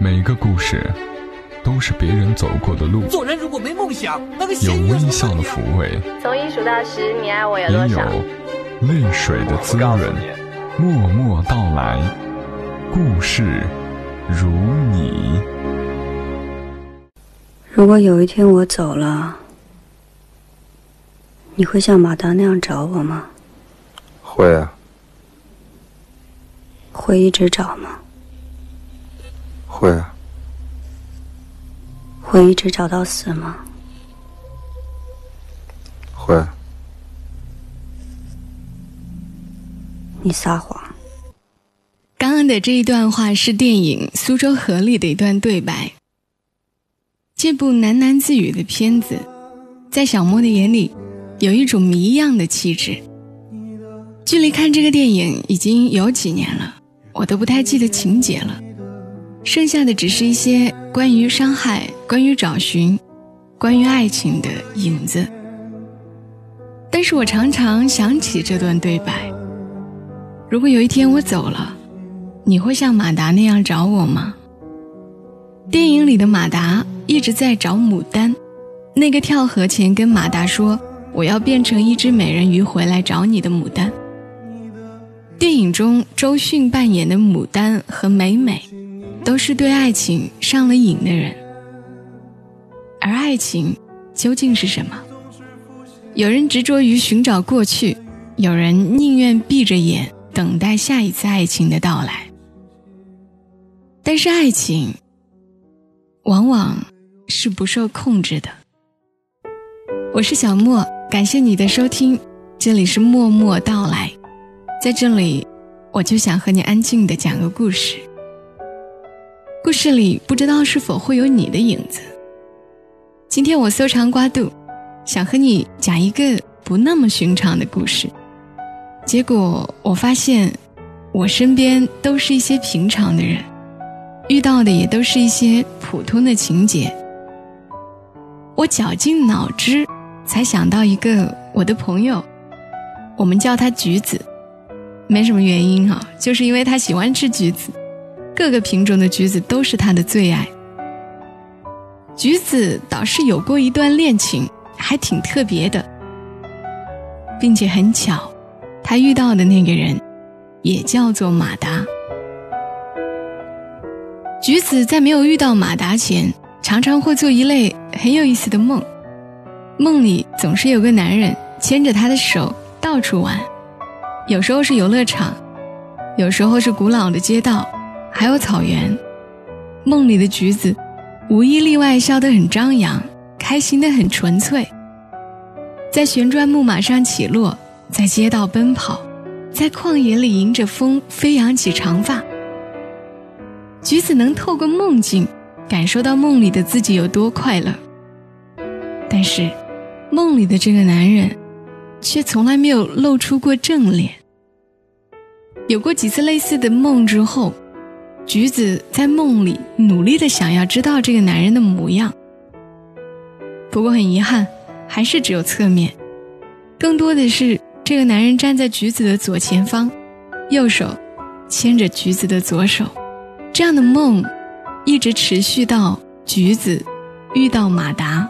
每个故事都是别人走过的路，做人如果没梦想，那个有微笑的抚慰，从一数到十，你爱我有也有多少？泪水的滋润。默默到来，故事如你。如果有一天我走了，你会像马达那样找我吗？会啊，会一直找吗？会啊，会一直找到死吗？会啊。你撒谎。刚刚的这一段话是电影《苏州河》里的一段对白。这部喃喃自语的片子，在小莫的眼里，有一种谜一样的气质。距离看这个电影已经有几年了，我都不太记得情节了，剩下的只是一些关于伤害、关于找寻、关于爱情的影子。但是我常常想起这段对白。如果有一天我走了，你会像马达那样找我吗？电影里的马达一直在找牡丹，那个跳河前跟马达说“我要变成一只美人鱼回来找你的牡丹”。电影中周迅扮演的牡丹和美美，都是对爱情上了瘾的人。而爱情究竟是什么？有人执着于寻找过去，有人宁愿闭着眼。等待下一次爱情的到来，但是爱情往往是不受控制的。我是小莫，感谢你的收听，这里是默默到来，在这里我就想和你安静的讲个故事。这里不知道是否会有你的影子。今天我搜肠刮肚，想和你讲一个不那么寻常的故事。结果我发现，我身边都是一些平常的人，遇到的也都是一些普通的情节。我绞尽脑汁，才想到一个我的朋友，我们叫他橘子，没什么原因哈，就是因为他喜欢吃橘子，各个品种的橘子都是他的最爱。橘子倒是有过一段恋情，还挺特别的，并且很巧。他遇到的那个人，也叫做马达。橘子在没有遇到马达前，常常会做一类很有意思的梦，梦里总是有个男人牵着她的手到处玩，有时候是游乐场，有时候是古老的街道，还有草原。梦里的橘子，无一例外笑得很张扬，开心得很纯粹，在旋转木马上起落。在街道奔跑，在旷野里迎着风飞扬起长发。橘子能透过梦境感受到梦里的自己有多快乐，但是梦里的这个男人却从来没有露出过正脸。有过几次类似的梦之后，橘子在梦里努力的想要知道这个男人的模样，不过很遗憾，还是只有侧面，更多的是。这个男人站在橘子的左前方，右手牵着橘子的左手，这样的梦一直持续到橘子遇到马达。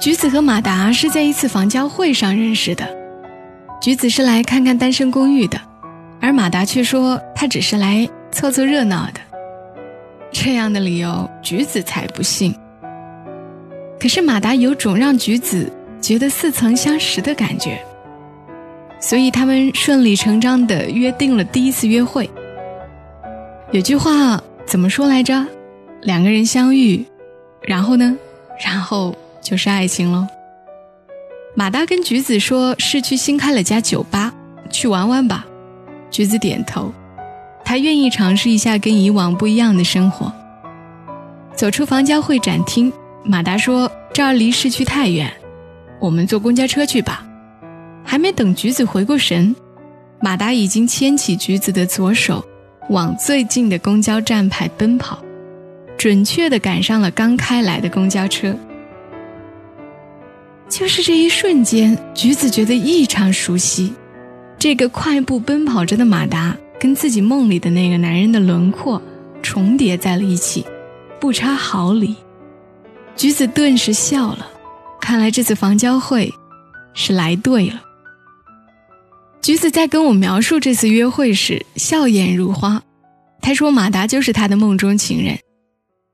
橘子和马达是在一次房交会上认识的，橘子是来看看单身公寓的，而马达却说他只是来凑凑热闹的。这样的理由，橘子才不信。可是马达有种让橘子觉得似曾相识的感觉。所以他们顺理成章的约定了第一次约会。有句话怎么说来着？两个人相遇，然后呢？然后就是爱情喽。马达跟橘子说：“市区新开了家酒吧，去玩玩吧。”橘子点头，他愿意尝试一下跟以往不一样的生活。走出房交会展厅，马达说：“这儿离市区太远，我们坐公交车去吧。”还没等橘子回过神，马达已经牵起橘子的左手，往最近的公交站牌奔跑，准确地赶上了刚开来的公交车。就是这一瞬间，橘子觉得异常熟悉，这个快步奔跑着的马达，跟自己梦里的那个男人的轮廓重叠在了一起，不差毫厘。橘子顿时笑了，看来这次房交会是来对了。橘子在跟我描述这次约会时，笑颜如花。他说：“马达就是他的梦中情人，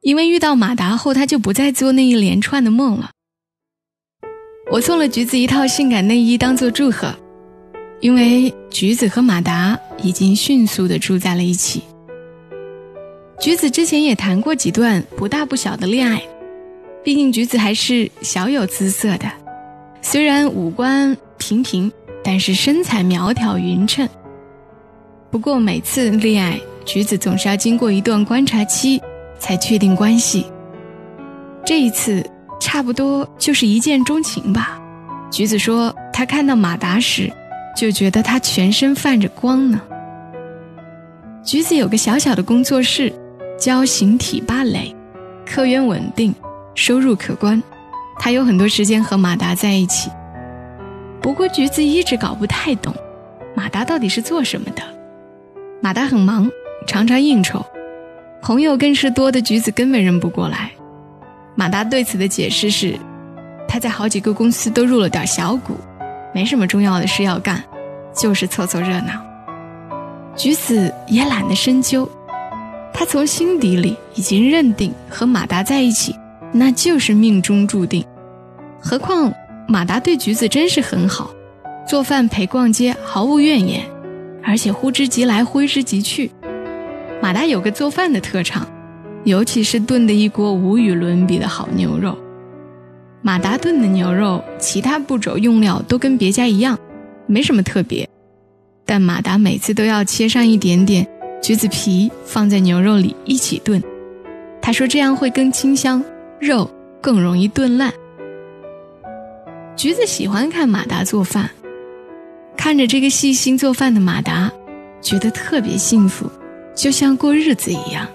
因为遇到马达后，他就不再做那一连串的梦了。”我送了橘子一套性感内衣当做祝贺，因为橘子和马达已经迅速的住在了一起。橘子之前也谈过几段不大不小的恋爱，毕竟橘子还是小有姿色的，虽然五官平平，但是身材苗条匀称。不过每次恋爱，橘子总是要经过一段观察期才确定关系。这一次。差不多就是一见钟情吧。橘子说，他看到马达时，就觉得他全身泛着光呢。橘子有个小小的工作室，教形体芭蕾，客源稳定，收入可观。他有很多时间和马达在一起。不过橘子一直搞不太懂，马达到底是做什么的。马达很忙，常常应酬，朋友更是多的橘子根本认不过来。马达对此的解释是，他在好几个公司都入了点小股，没什么重要的事要干，就是凑凑热闹。橘子也懒得深究，他从心底里已经认定和马达在一起，那就是命中注定。何况马达对橘子真是很好，做饭陪逛街毫无怨言，而且呼之即来挥之即去。马达有个做饭的特长。尤其是炖的一锅无与伦比的好牛肉，马达炖的牛肉，其他步骤用料都跟别家一样，没什么特别。但马达每次都要切上一点点橘子皮放在牛肉里一起炖，他说这样会更清香，肉更容易炖烂。橘子喜欢看马达做饭，看着这个细心做饭的马达，觉得特别幸福，就像过日子一样。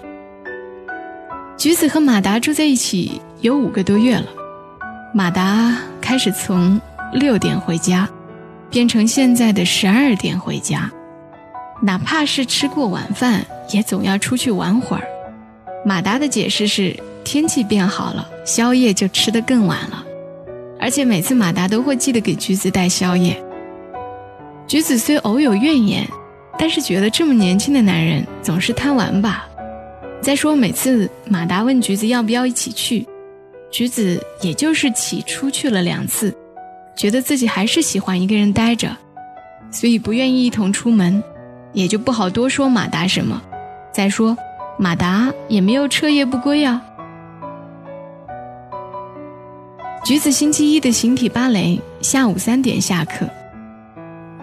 橘子和马达住在一起有五个多月了，马达开始从六点回家，变成现在的十二点回家，哪怕是吃过晚饭，也总要出去玩会儿。马达的解释是天气变好了，宵夜就吃得更晚了，而且每次马达都会记得给橘子带宵夜。橘子虽偶有怨言，但是觉得这么年轻的男人总是贪玩吧。再说，每次马达问橘子要不要一起去，橘子也就是起出去了两次，觉得自己还是喜欢一个人待着，所以不愿意一同出门，也就不好多说马达什么。再说，马达也没有彻夜不归啊。橘子星期一的形体芭蕾下午三点下课，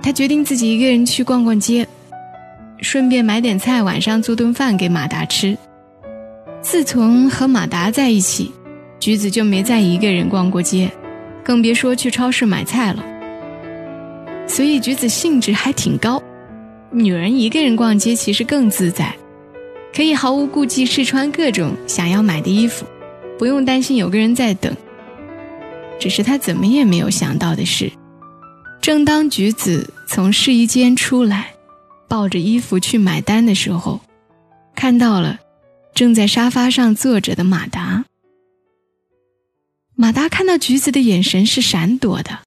他决定自己一个人去逛逛街，顺便买点菜，晚上做顿饭给马达吃。自从和马达在一起，橘子就没再一个人逛过街，更别说去超市买菜了。所以橘子兴致还挺高。女人一个人逛街其实更自在，可以毫无顾忌试穿各种想要买的衣服，不用担心有个人在等。只是她怎么也没有想到的是，正当橘子从试衣间出来，抱着衣服去买单的时候，看到了。正在沙发上坐着的马达，马达看到橘子的眼神是闪躲的。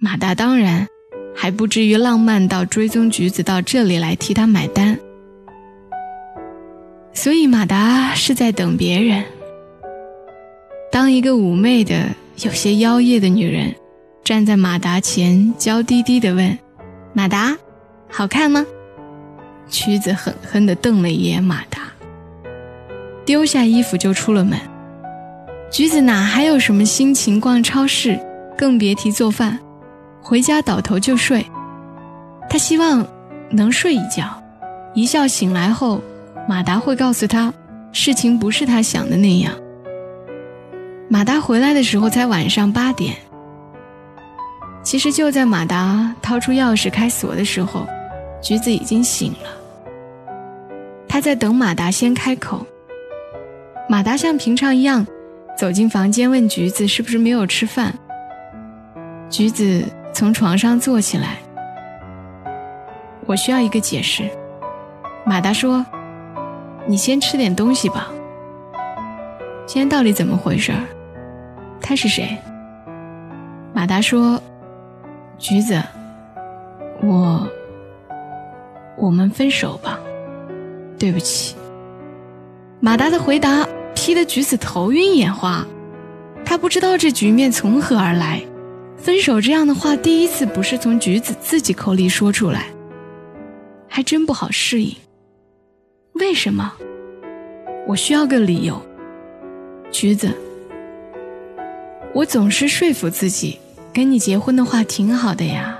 马达当然还不至于浪漫到追踪橘子到这里来替他买单，所以马达是在等别人。当一个妩媚的、有些妖艳的女人站在马达前，娇滴滴地问：“马达，好看吗？”橘子狠狠地瞪了一眼马达。丢下衣服就出了门，橘子哪还有什么心情逛超市，更别提做饭。回家倒头就睡，他希望能睡一觉，一觉醒来后，马达会告诉他，事情不是他想的那样。马达回来的时候才晚上八点。其实就在马达掏出钥匙开锁的时候，橘子已经醒了。他在等马达先开口。马达像平常一样走进房间，问橘子是不是没有吃饭。橘子从床上坐起来，我需要一个解释。马达说：“你先吃点东西吧。今天到底怎么回事？他是谁？马达说：“橘子，我，我们分手吧。对不起。”马达的回答劈得橘子头晕眼花，他不知道这局面从何而来。分手这样的话，第一次不是从橘子自己口里说出来，还真不好适应。为什么？我需要个理由。橘子，我总是说服自己，跟你结婚的话挺好的呀，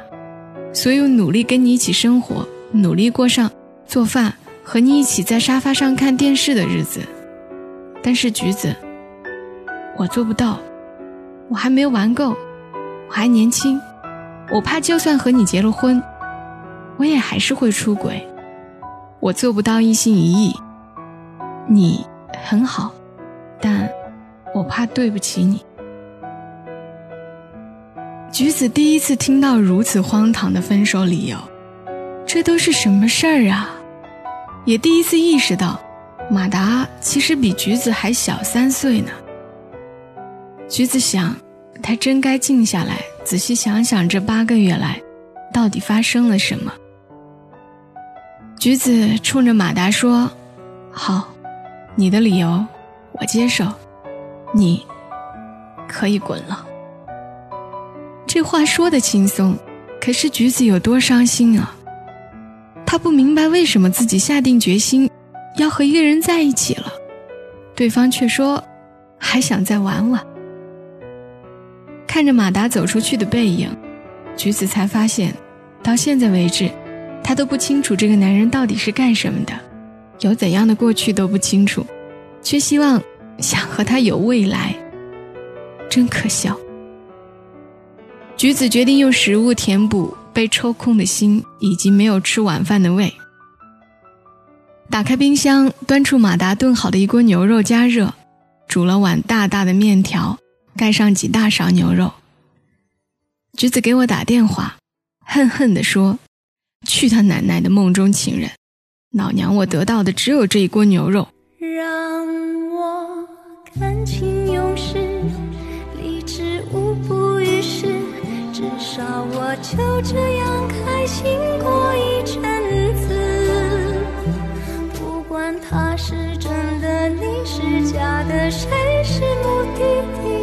所以我努力跟你一起生活，努力过上做饭和你一起在沙发上看电视的日子。但是橘子，我做不到，我还没玩够。我还年轻，我怕就算和你结了婚，我也还是会出轨。我做不到一心一意。你很好，但我怕对不起你。橘子第一次听到如此荒唐的分手理由，这都是什么事儿啊？也第一次意识到，马达其实比橘子还小三岁呢。橘子想。他真该静下来，仔细想想这八个月来，到底发生了什么。橘子冲着马达说：“好，你的理由我接受，你可以滚了。”这话说的轻松，可是橘子有多伤心啊！他不明白为什么自己下定决心要和一个人在一起了，对方却说还想再玩玩。看着马达走出去的背影，橘子才发现，到现在为止，他都不清楚这个男人到底是干什么的，有怎样的过去都不清楚，却希望想和他有未来，真可笑。橘子决定用食物填补被抽空的心以及没有吃晚饭的胃。打开冰箱，端出马达炖好的一锅牛肉加热，煮了碗大大的面条。盖上几大勺牛肉。橘子给我打电话，恨恨地说：“去他奶奶的梦中情人！老娘我得到的只有这一锅牛肉。”让我感情用事，理智无补于事，至少我就这样开心过一阵下的，谁是目的地？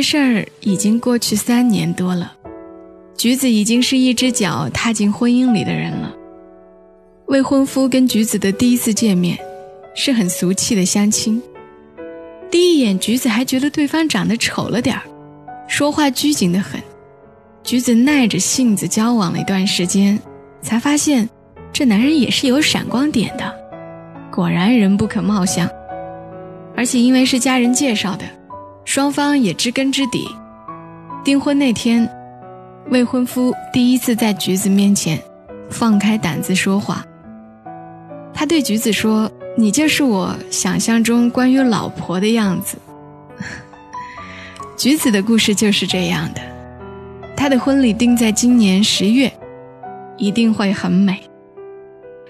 这事儿已经过去三年多了，橘子已经是一只脚踏进婚姻里的人了。未婚夫跟橘子的第一次见面，是很俗气的相亲。第一眼，橘子还觉得对方长得丑了点儿，说话拘谨的很。橘子耐着性子交往了一段时间，才发现这男人也是有闪光点的。果然人不可貌相，而且因为是家人介绍的，双方也知根知底。订婚那天，未婚夫第一次在橘子面前放开胆子说话。他对橘子说：“你就是我想象中关于老婆的样子。”橘子的故事就是这样的，他的婚礼定在今年十月，一定会很美。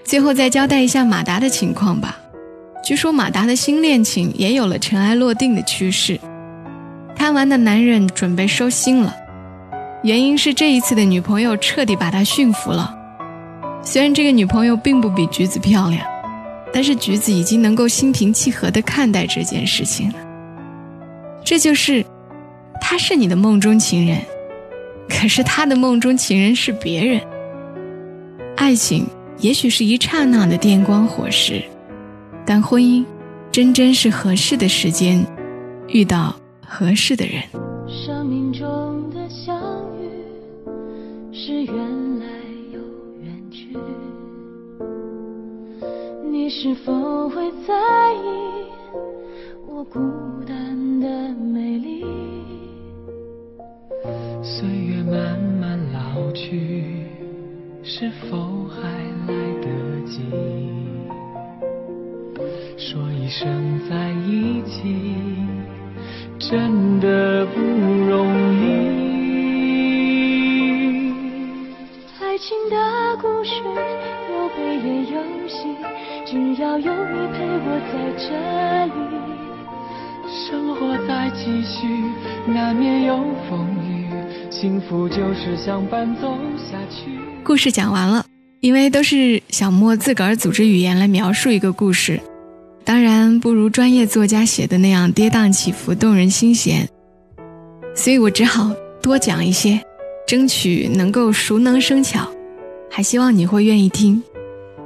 最后再交代一下马达的情况吧。据说马达的新恋情也有了尘埃落定的趋势，贪玩的男人准备收心了。原因是这一次的女朋友彻底把他驯服了。虽然这个女朋友并不比橘子漂亮，但是橘子已经能够心平气和地看待这件事情了。这就是，他是你的梦中情人，可是他的梦中情人是别人。爱情。也许是一刹那的电光火石，但婚姻，真真是合适的时间，遇到合适的人，生命中的相遇，是缘来又缘去。你是否会在意我孤单的美丽？岁月慢慢老去，是否还来得及？说一声再见。真的不容易。爱情的故事有悲也有喜，只要有你陪我在这里。生活在继续，难免有风雨，幸福就是相伴走下去。故事讲完了，因为都是小莫自个儿组织语言来描述一个故事，当然不如专业作家写的那样跌宕起伏、动人心弦，所以我只好多讲一些，争取能够熟能生巧，还希望你会愿意听。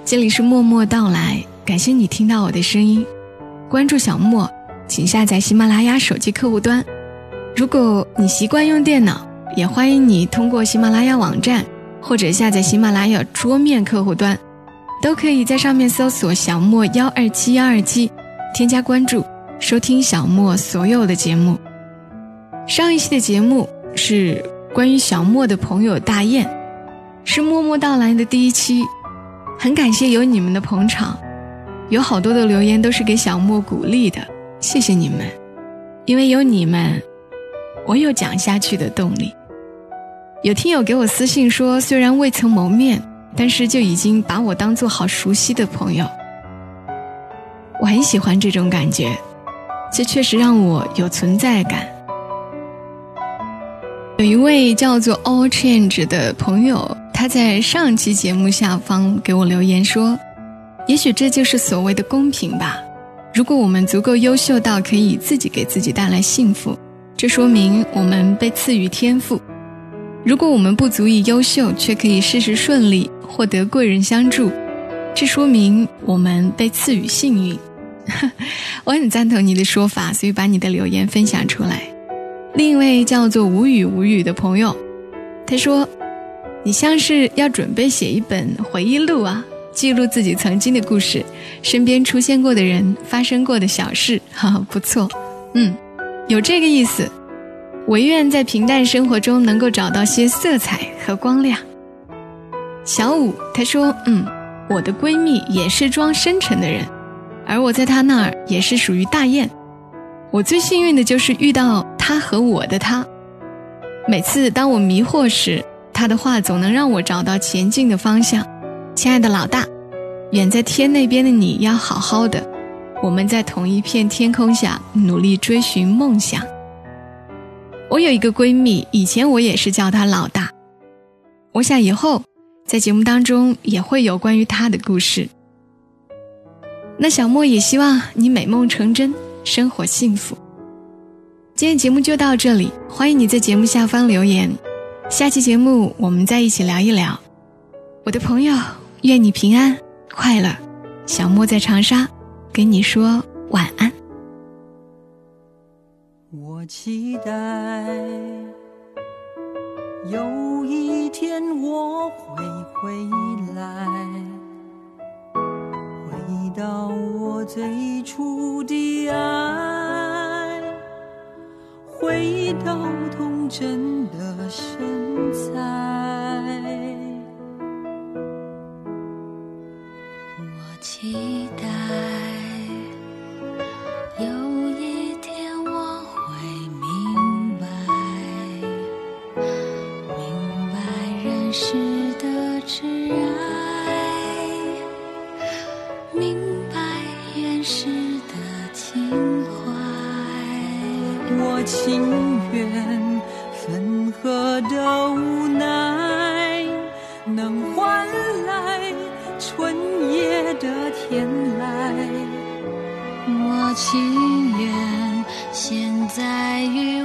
这里是默默到来，感谢你听到我的声音，关注小莫。请下载喜马拉雅手机客户端。如果你习惯用电脑，也欢迎你通过喜马拉雅网站或者下载喜马拉雅桌面客户端，都可以在上面搜索“小莫幺二七幺二七”，添加关注，收听小莫所有的节目。上一期的节目是关于小莫的朋友大雁，是默默到来的第一期，很感谢有你们的捧场，有好多的留言都是给小莫鼓励的。谢谢你们，因为有你们，我有讲下去的动力。有听友给我私信说，虽然未曾谋面，但是就已经把我当做好熟悉的朋友。我很喜欢这种感觉，这确实让我有存在感。有一位叫做 All Change 的朋友，他在上期节目下方给我留言说：“也许这就是所谓的公平吧。”如果我们足够优秀到可以自己给自己带来幸福，这说明我们被赐予天赋；如果我们不足以优秀，却可以事事顺利，获得贵人相助，这说明我们被赐予幸运。我很赞同你的说法，所以把你的留言分享出来。另一位叫做无语无语的朋友，他说：“你像是要准备写一本回忆录啊。”记录自己曾经的故事，身边出现过的人，发生过的小事，哈，不错，嗯，有这个意思。唯愿在平淡生活中能够找到些色彩和光亮。小五他说：“嗯，我的闺蜜也是装深沉的人，而我在她那儿也是属于大雁。我最幸运的就是遇到她和我的她。每次当我迷惑时，她的话总能让我找到前进的方向。”亲爱的老大，远在天那边的你要好好的。我们在同一片天空下努力追寻梦想。我有一个闺蜜，以前我也是叫她老大。我想以后在节目当中也会有关于他的故事。那小莫也希望你美梦成真，生活幸福。今天节目就到这里，欢迎你在节目下方留言。下期节目我们再一起聊一聊，我的朋友。愿你平安快乐，小莫在长沙，跟你说晚安。我期待有一天我会回来，回到我最初的爱，回到童真的身材。何的无奈，能换来春夜的天籁。我情愿现在与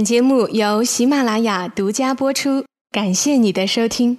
本节目由喜马拉雅独家播出，感谢你的收听。